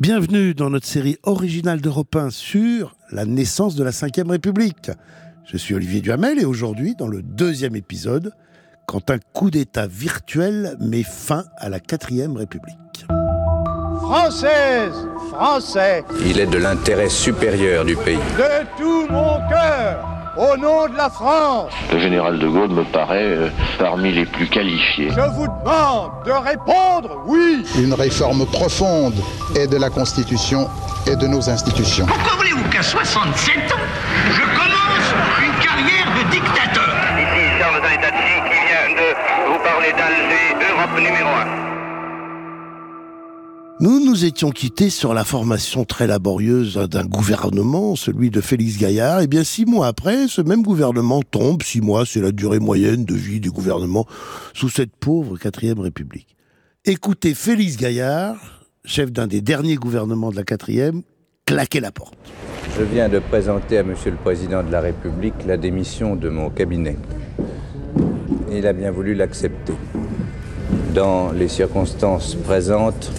Bienvenue dans notre série originale d'Europe 1 sur la naissance de la Ve République. Je suis Olivier Duhamel et aujourd'hui, dans le deuxième épisode, quand un coup d'État virtuel met fin à la Quatrième République. Française, Français, Il est de l'intérêt supérieur du pays. de tout mon cœur, au nom de la France, Le général de Gaulle me paraît euh, parmi les plus qualifiés. je vous demande de répondre oui. une réforme profonde et de la Constitution et de nos institutions. Pourquoi voulez-vous qu'à 67 ans, je commence une carrière de dictateur? Ici Charles Zanetati qui vient de vous parler d'Alger, Europe numéro 1. Nous nous étions quittés sur la formation très laborieuse d'un gouvernement, celui de Félix Gaillard. Et bien six mois après, ce même gouvernement tombe. Six mois, c'est la durée moyenne de vie du gouvernement sous cette pauvre quatrième République. Écoutez Félix Gaillard, chef d'un des derniers gouvernements de la quatrième, claquer la porte. Je viens de présenter à Monsieur le Président de la République la démission de mon cabinet. Il a bien voulu l'accepter. Dans les circonstances présentes,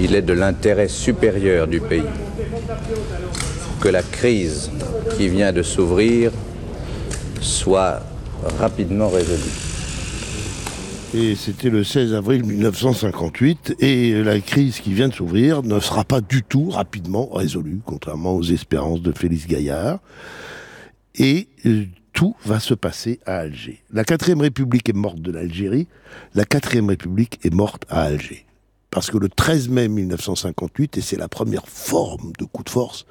il est de l'intérêt supérieur du pays que la crise qui vient de s'ouvrir soit rapidement résolue. Et c'était le 16 avril 1958, et la crise qui vient de s'ouvrir ne sera pas du tout rapidement résolue, contrairement aux espérances de Félix Gaillard. Et euh, tout va se passer à Alger. La quatrième République est morte de l'Algérie, la quatrième République est morte à Alger. Parce que le 13 mai 1958, et c'est la première forme de coup de force,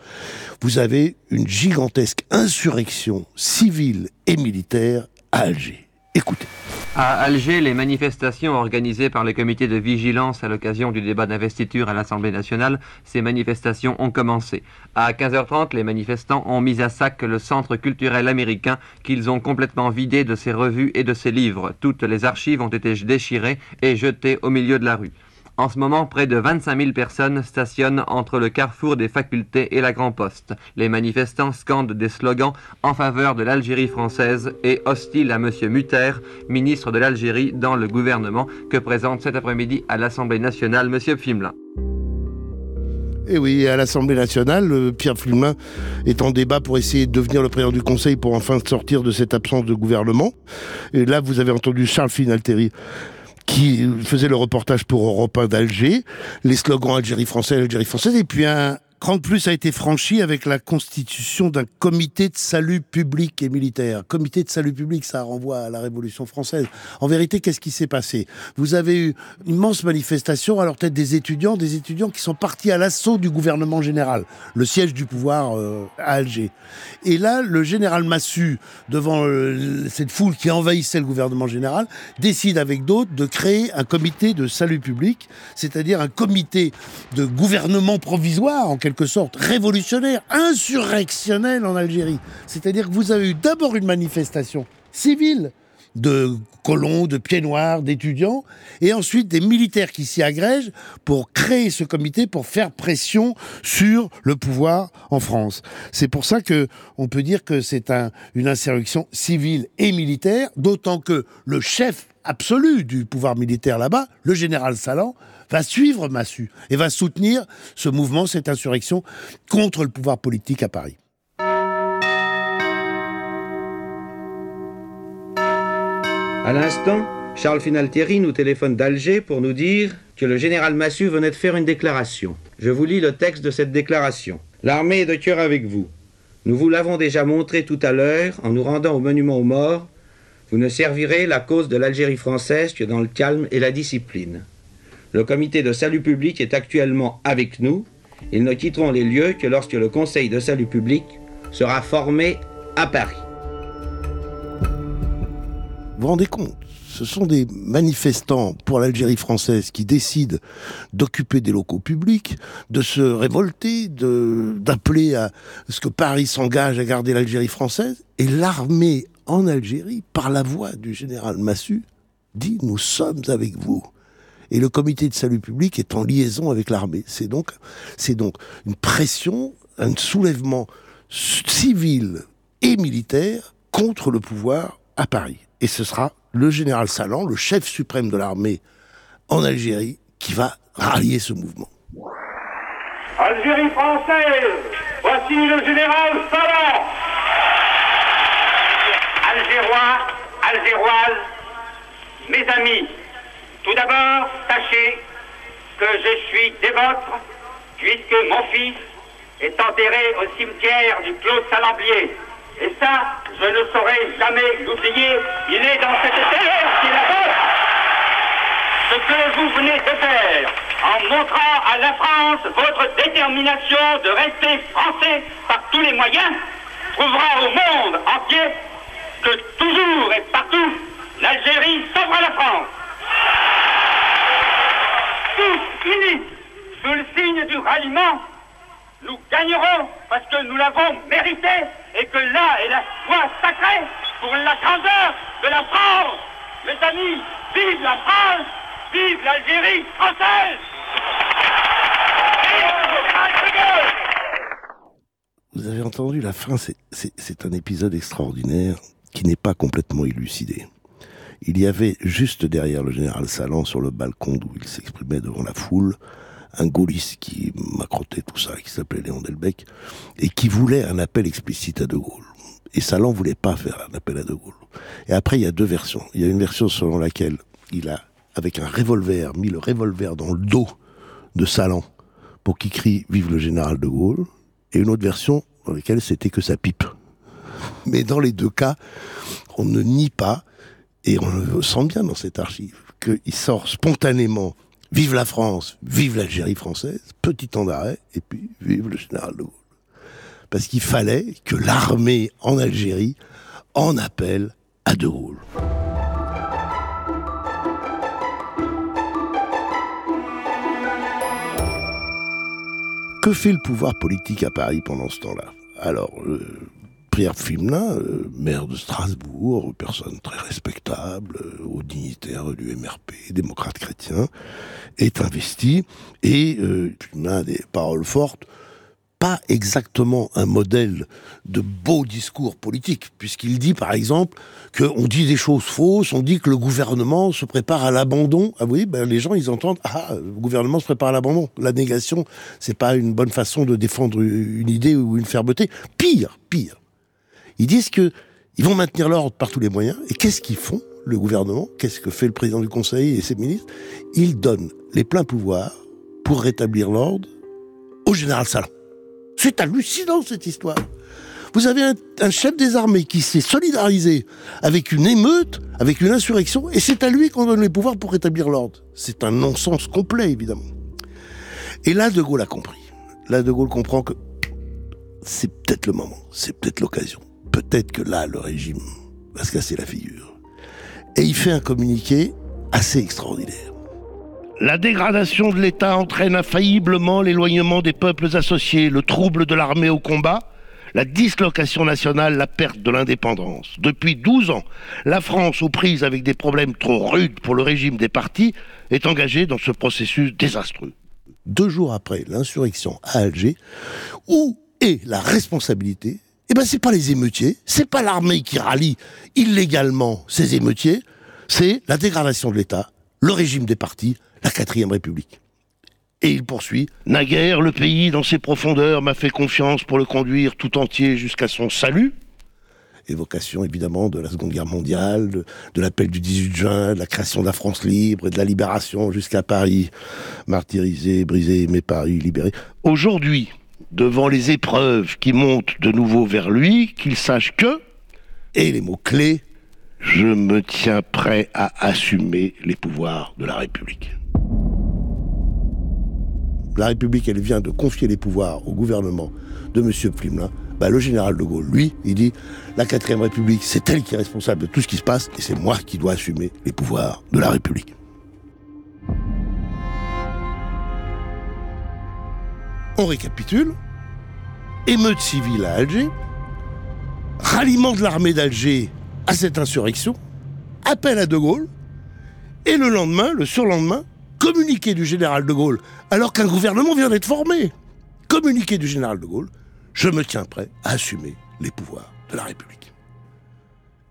vous avez une gigantesque insurrection civile et militaire à Alger. Écoutez. À Alger, les manifestations organisées par le comité de vigilance à l'occasion du débat d'investiture à l'Assemblée nationale, ces manifestations ont commencé. À 15h30, les manifestants ont mis à sac le centre culturel américain qu'ils ont complètement vidé de ses revues et de ses livres. Toutes les archives ont été déchirées et jetées au milieu de la rue. En ce moment, près de 25 000 personnes stationnent entre le carrefour des facultés et la Grand Poste. Les manifestants scandent des slogans en faveur de l'Algérie française et hostiles à M. Mutter, ministre de l'Algérie dans le gouvernement que présente cet après-midi à l'Assemblée nationale M. Pfimelin. Et oui, à l'Assemblée nationale, euh, Pierre Flumin est en débat pour essayer de devenir le président du Conseil pour enfin sortir de cette absence de gouvernement. Et là, vous avez entendu Charles Finalteri qui faisait le reportage pour Europe 1 d'Alger, les slogans Algérie française, Algérie française, et puis un cran plus a été franchi avec la constitution d'un comité de salut public et militaire. Comité de salut public, ça renvoie à la Révolution française. En vérité, qu'est-ce qui s'est passé? Vous avez eu une immense manifestation, alors peut-être des étudiants, des étudiants qui sont partis à l'assaut du gouvernement général, le siège du pouvoir euh, à Alger. Et là, le général Massu, devant euh, cette foule qui envahissait le gouvernement général, décide avec d'autres de créer un comité de salut public, c'est-à-dire un comité de gouvernement provisoire, en sorte, révolutionnaire, insurrectionnel en Algérie. C'est-à-dire que vous avez eu d'abord une manifestation civile de colons, de pieds noirs, d'étudiants, et ensuite des militaires qui s'y agrègent pour créer ce comité, pour faire pression sur le pouvoir en France. C'est pour ça que on peut dire que c'est un, une insurrection civile et militaire, d'autant que le chef absolu du pouvoir militaire là-bas, le général Salan, va suivre Massu et va soutenir ce mouvement, cette insurrection contre le pouvoir politique à Paris. À l'instant, Charles Finaltieri nous téléphone d'Alger pour nous dire que le général Massu venait de faire une déclaration. Je vous lis le texte de cette déclaration. L'armée est de cœur avec vous. Nous vous l'avons déjà montré tout à l'heure en nous rendant au monument aux morts. Vous ne servirez la cause de l'Algérie française que dans le calme et la discipline. Le comité de salut public est actuellement avec nous. Ils ne quitteront les lieux que lorsque le conseil de salut public sera formé à Paris. Vous vous rendez compte Ce sont des manifestants pour l'Algérie française qui décident d'occuper des locaux publics, de se révolter, d'appeler à ce que Paris s'engage à garder l'Algérie française. Et l'armée en Algérie, par la voix du général Massu, dit Nous sommes avec vous. Et le comité de salut public est en liaison avec l'armée. C'est donc une pression, un soulèvement civil et militaire contre le pouvoir à Paris. Et ce sera le général Salan, le chef suprême de l'armée en Algérie, qui va rallier ce mouvement. Algérie française, voici le général Salah. Algérois, Algéroises, mes amis, tout d'abord, sachez que je suis des vôtres, puisque mon fils est enterré au cimetière du Clos Salambier. Et ça, je ne saurais jamais l'oublier. Il est dans cette terre qui est la vôtre. Ce que vous venez de faire, en montrant à la France votre détermination de rester français par tous les moyens, prouvera au monde entier que toujours et partout, l'Algérie sauvera la France. Tous unis, sous le signe du ralliement, nous gagnerons parce que nous l'avons mérité et que là est la foi sacrée pour la grandeur de la France. Mes amis, vive la France, vive l'Algérie française Vous avez entendu la fin, c'est un épisode extraordinaire qui n'est pas complètement élucidé. Il y avait juste derrière le général Salan, sur le balcon d'où il s'exprimait devant la foule, un gaulliste qui macrotait tout ça, qui s'appelait Léon Delbecq, et qui voulait un appel explicite à De Gaulle. Et Salan voulait pas faire un appel à De Gaulle. Et après, il y a deux versions. Il y a une version selon laquelle il a, avec un revolver, mis le revolver dans le dos de Salan pour qu'il crie Vive le général de Gaulle, et une autre version dans laquelle c'était que sa pipe. Mais dans les deux cas, on ne nie pas, et on le sent bien dans cette archive, qu'il sort spontanément Vive la France, vive l'Algérie française, petit temps d'arrêt, et puis vive le général de Gaulle. Parce qu'il fallait que l'armée en Algérie en appelle à De Gaulle. Que fait le pouvoir politique à Paris pendant ce temps-là? Alors, euh, Pierre Fimelin, euh, maire de Strasbourg, personne très respectable, euh, haut dignitaire du MRP, démocrate chrétien, est investi et euh, Fimelin a des paroles fortes pas exactement un modèle de beau discours politique, puisqu'il dit par exemple qu'on dit des choses fausses, on dit que le gouvernement se prépare à l'abandon. Ah oui, ben les gens ils entendent ah le gouvernement se prépare à l'abandon. La négation, c'est pas une bonne façon de défendre une idée ou une fermeté. Pire, pire. Ils disent que ils vont maintenir l'ordre par tous les moyens. Et qu'est-ce qu'ils font le gouvernement? Qu'est-ce que fait le président du Conseil et ses ministres? Ils donnent les pleins pouvoirs pour rétablir l'ordre au général Salan. C'est hallucinant cette histoire. Vous avez un, un chef des armées qui s'est solidarisé avec une émeute, avec une insurrection, et c'est à lui qu'on donne les pouvoirs pour rétablir l'ordre. C'est un non-sens complet, évidemment. Et là, De Gaulle a compris. Là, De Gaulle comprend que c'est peut-être le moment, c'est peut-être l'occasion. Peut-être que là, le régime va se casser la figure. Et il fait un communiqué assez extraordinaire. La dégradation de l'État entraîne infailliblement l'éloignement des peuples associés, le trouble de l'armée au combat, la dislocation nationale, la perte de l'indépendance. Depuis 12 ans, la France, aux prises avec des problèmes trop rudes pour le régime des partis, est engagée dans ce processus désastreux. Deux jours après l'insurrection à Alger, où est la responsabilité Eh ben, c'est pas les émeutiers, c'est pas l'armée qui rallie illégalement ces émeutiers, c'est la dégradation de l'État, le régime des partis, la quatrième République. Et il poursuit. Naguère, le pays, dans ses profondeurs, m'a fait confiance pour le conduire tout entier jusqu'à son salut. Évocation évidemment de la Seconde Guerre mondiale, de, de l'appel du 18 juin, de la création de la France libre et de la libération jusqu'à Paris, martyrisé, brisé, mais Paris libéré. Aujourd'hui, devant les épreuves qui montent de nouveau vers lui, qu'il sache que, et les mots clés, je me tiens prêt à assumer les pouvoirs de la République. La République, elle vient de confier les pouvoirs au gouvernement de M. Flimelin. Bah, le général de Gaulle, lui, il dit la quatrième République, c'est elle qui est responsable de tout ce qui se passe, et c'est moi qui dois assumer les pouvoirs de la République. On récapitule. Émeute civile à Alger, ralliement de l'armée d'Alger à cette insurrection, appel à De Gaulle, et le lendemain, le surlendemain, communiqué du général de Gaulle, alors qu'un gouvernement vient d'être formé. Communiqué du général de Gaulle, je me tiens prêt à assumer les pouvoirs de la République.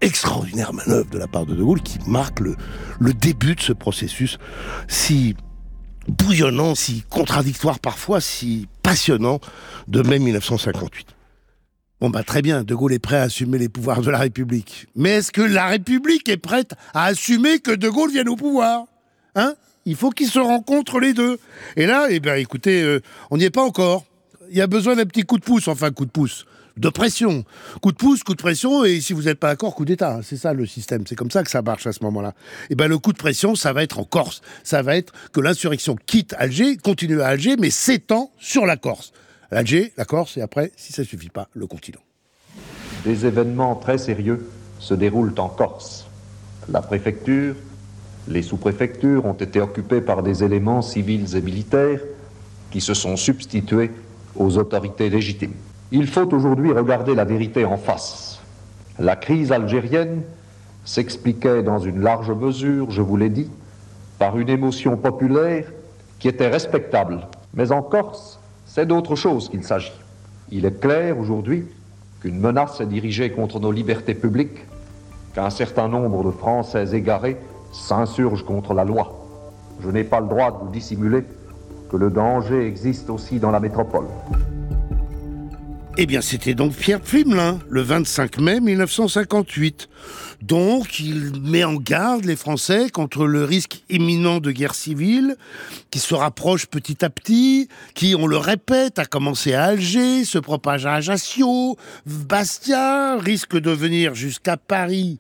Extraordinaire manœuvre de la part de De Gaulle qui marque le, le début de ce processus si bouillonnant, si contradictoire parfois, si passionnant de mai 1958. Bon bah très bien, De Gaulle est prêt à assumer les pouvoirs de la République. Mais est-ce que la République est prête à assumer que De Gaulle vienne au pouvoir? Hein? Il faut qu'ils se rencontrent les deux. Et là, eh bien écoutez, euh, on n'y est pas encore. Il y a besoin d'un petit coup de pouce, enfin coup de pouce de pression. Coup de pouce, coup de pression, et si vous n'êtes pas d'accord, coup d'État. C'est ça le système. C'est comme ça que ça marche à ce moment-là. Et ben le coup de pression, ça va être en Corse. Ça va être que l'insurrection quitte Alger, continue à Alger, mais s'étend sur la Corse. Alger, la Corse, et après, si ça ne suffit pas, le continent. Des événements très sérieux se déroulent en Corse. La préfecture, les sous-préfectures ont été occupées par des éléments civils et militaires qui se sont substitués aux autorités légitimes. Il faut aujourd'hui regarder la vérité en face. La crise algérienne s'expliquait dans une large mesure, je vous l'ai dit, par une émotion populaire qui était respectable. Mais en Corse, c'est d'autre chose qu'il s'agit. Il est clair aujourd'hui qu'une menace est dirigée contre nos libertés publiques, qu'un certain nombre de Français égarés s'insurgent contre la loi. Je n'ai pas le droit de vous dissimuler que le danger existe aussi dans la métropole. Eh bien, c'était donc Pierre Pflimlin, le 25 mai 1958. Donc, il met en garde les Français contre le risque imminent de guerre civile, qui se rapproche petit à petit, qui, on le répète, a commencé à Alger, se propage à Ajaccio, Bastia, risque de venir jusqu'à Paris.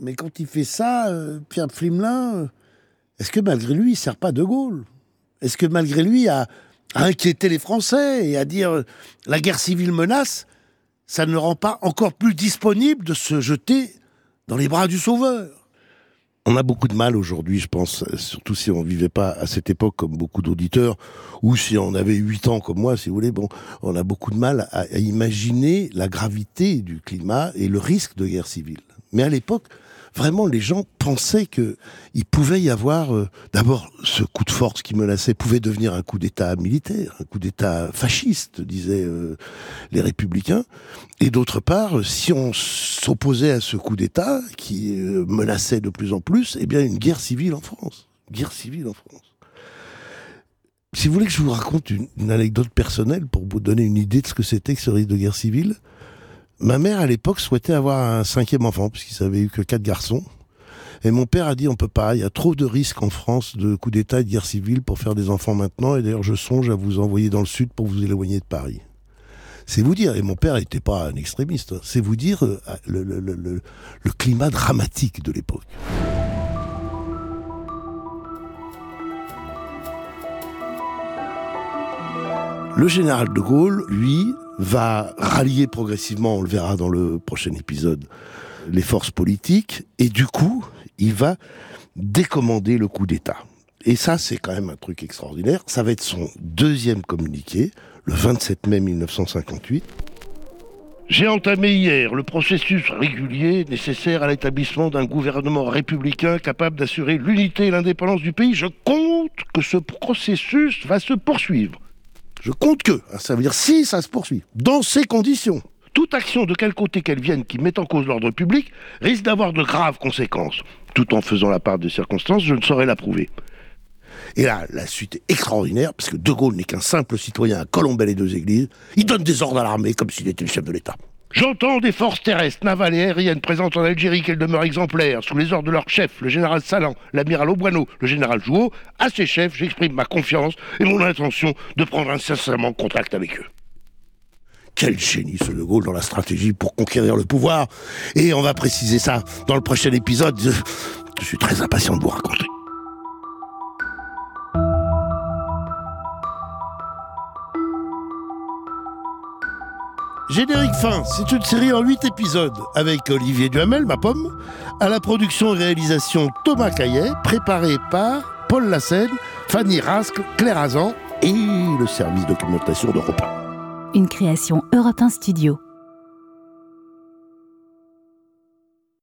Mais quand il fait ça, euh, Pierre euh, est-ce que malgré lui, il sert pas De Gaulle? Est-ce que malgré lui, a à inquiéter les Français et à dire la guerre civile menace, ça ne rend pas encore plus disponible de se jeter dans les bras du Sauveur. On a beaucoup de mal aujourd'hui, je pense, surtout si on vivait pas à cette époque comme beaucoup d'auditeurs, ou si on avait 8 ans comme moi, si vous voulez, bon, on a beaucoup de mal à imaginer la gravité du climat et le risque de guerre civile. Mais à l'époque, vraiment les gens pensaient que il pouvait y avoir euh, d'abord ce coup de force qui menaçait pouvait devenir un coup d'État militaire, un coup d'État fasciste, disaient euh, les républicains, et d'autre part, si on s'opposait à ce coup d'État qui euh, menaçait de plus en plus, eh bien une guerre civile en France, guerre civile en France. Si vous voulez que je vous raconte une, une anecdote personnelle pour vous donner une idée de ce que c'était que ce risque de guerre civile, Ma mère, à l'époque, souhaitait avoir un cinquième enfant, puisqu'ils n'avaient eu que quatre garçons. Et mon père a dit on peut pas, il y a trop de risques en France de coup d'État et de guerre civile pour faire des enfants maintenant. Et d'ailleurs, je songe à vous envoyer dans le sud pour vous éloigner de Paris. C'est vous dire, et mon père n'était pas un extrémiste, hein. c'est vous dire euh, le climat dramatique de l'époque. Le général de Gaulle, lui, va rallier progressivement, on le verra dans le prochain épisode, les forces politiques, et du coup, il va décommander le coup d'État. Et ça, c'est quand même un truc extraordinaire. Ça va être son deuxième communiqué, le 27 mai 1958. J'ai entamé hier le processus régulier nécessaire à l'établissement d'un gouvernement républicain capable d'assurer l'unité et l'indépendance du pays. Je compte que ce processus va se poursuivre je compte que, hein, ça veut dire si ça se poursuit, dans ces conditions, toute action de quel côté qu'elle vienne qui mette en cause l'ordre public risque d'avoir de graves conséquences. Tout en faisant la part des circonstances, je ne saurais l'approuver. Et là, la suite est extraordinaire, parce que De Gaulle n'est qu'un simple citoyen à Colombelle et deux églises. Il donne des ordres à l'armée comme s'il était le chef de l'État. J'entends des forces terrestres, navales et aériennes présentes en Algérie qu'elles demeurent exemplaires, sous les ordres de leur chef, le général Salan, l'amiral Auboineau, le général Jouot. À ces chefs, j'exprime ma confiance et mon intention de prendre incessamment contact avec eux. Quel génie ce De Gaulle dans la stratégie pour conquérir le pouvoir. Et on va préciser ça dans le prochain épisode. Je suis très impatient de vous raconter. Générique fin, c'est une série en 8 épisodes avec Olivier Duhamel, ma pomme, à la production et réalisation Thomas Caillet, préparé par Paul Lassène, Fanny Rascle, Claire Azan et le service documentation d'Europe 1. Une création Europe 1 Studio.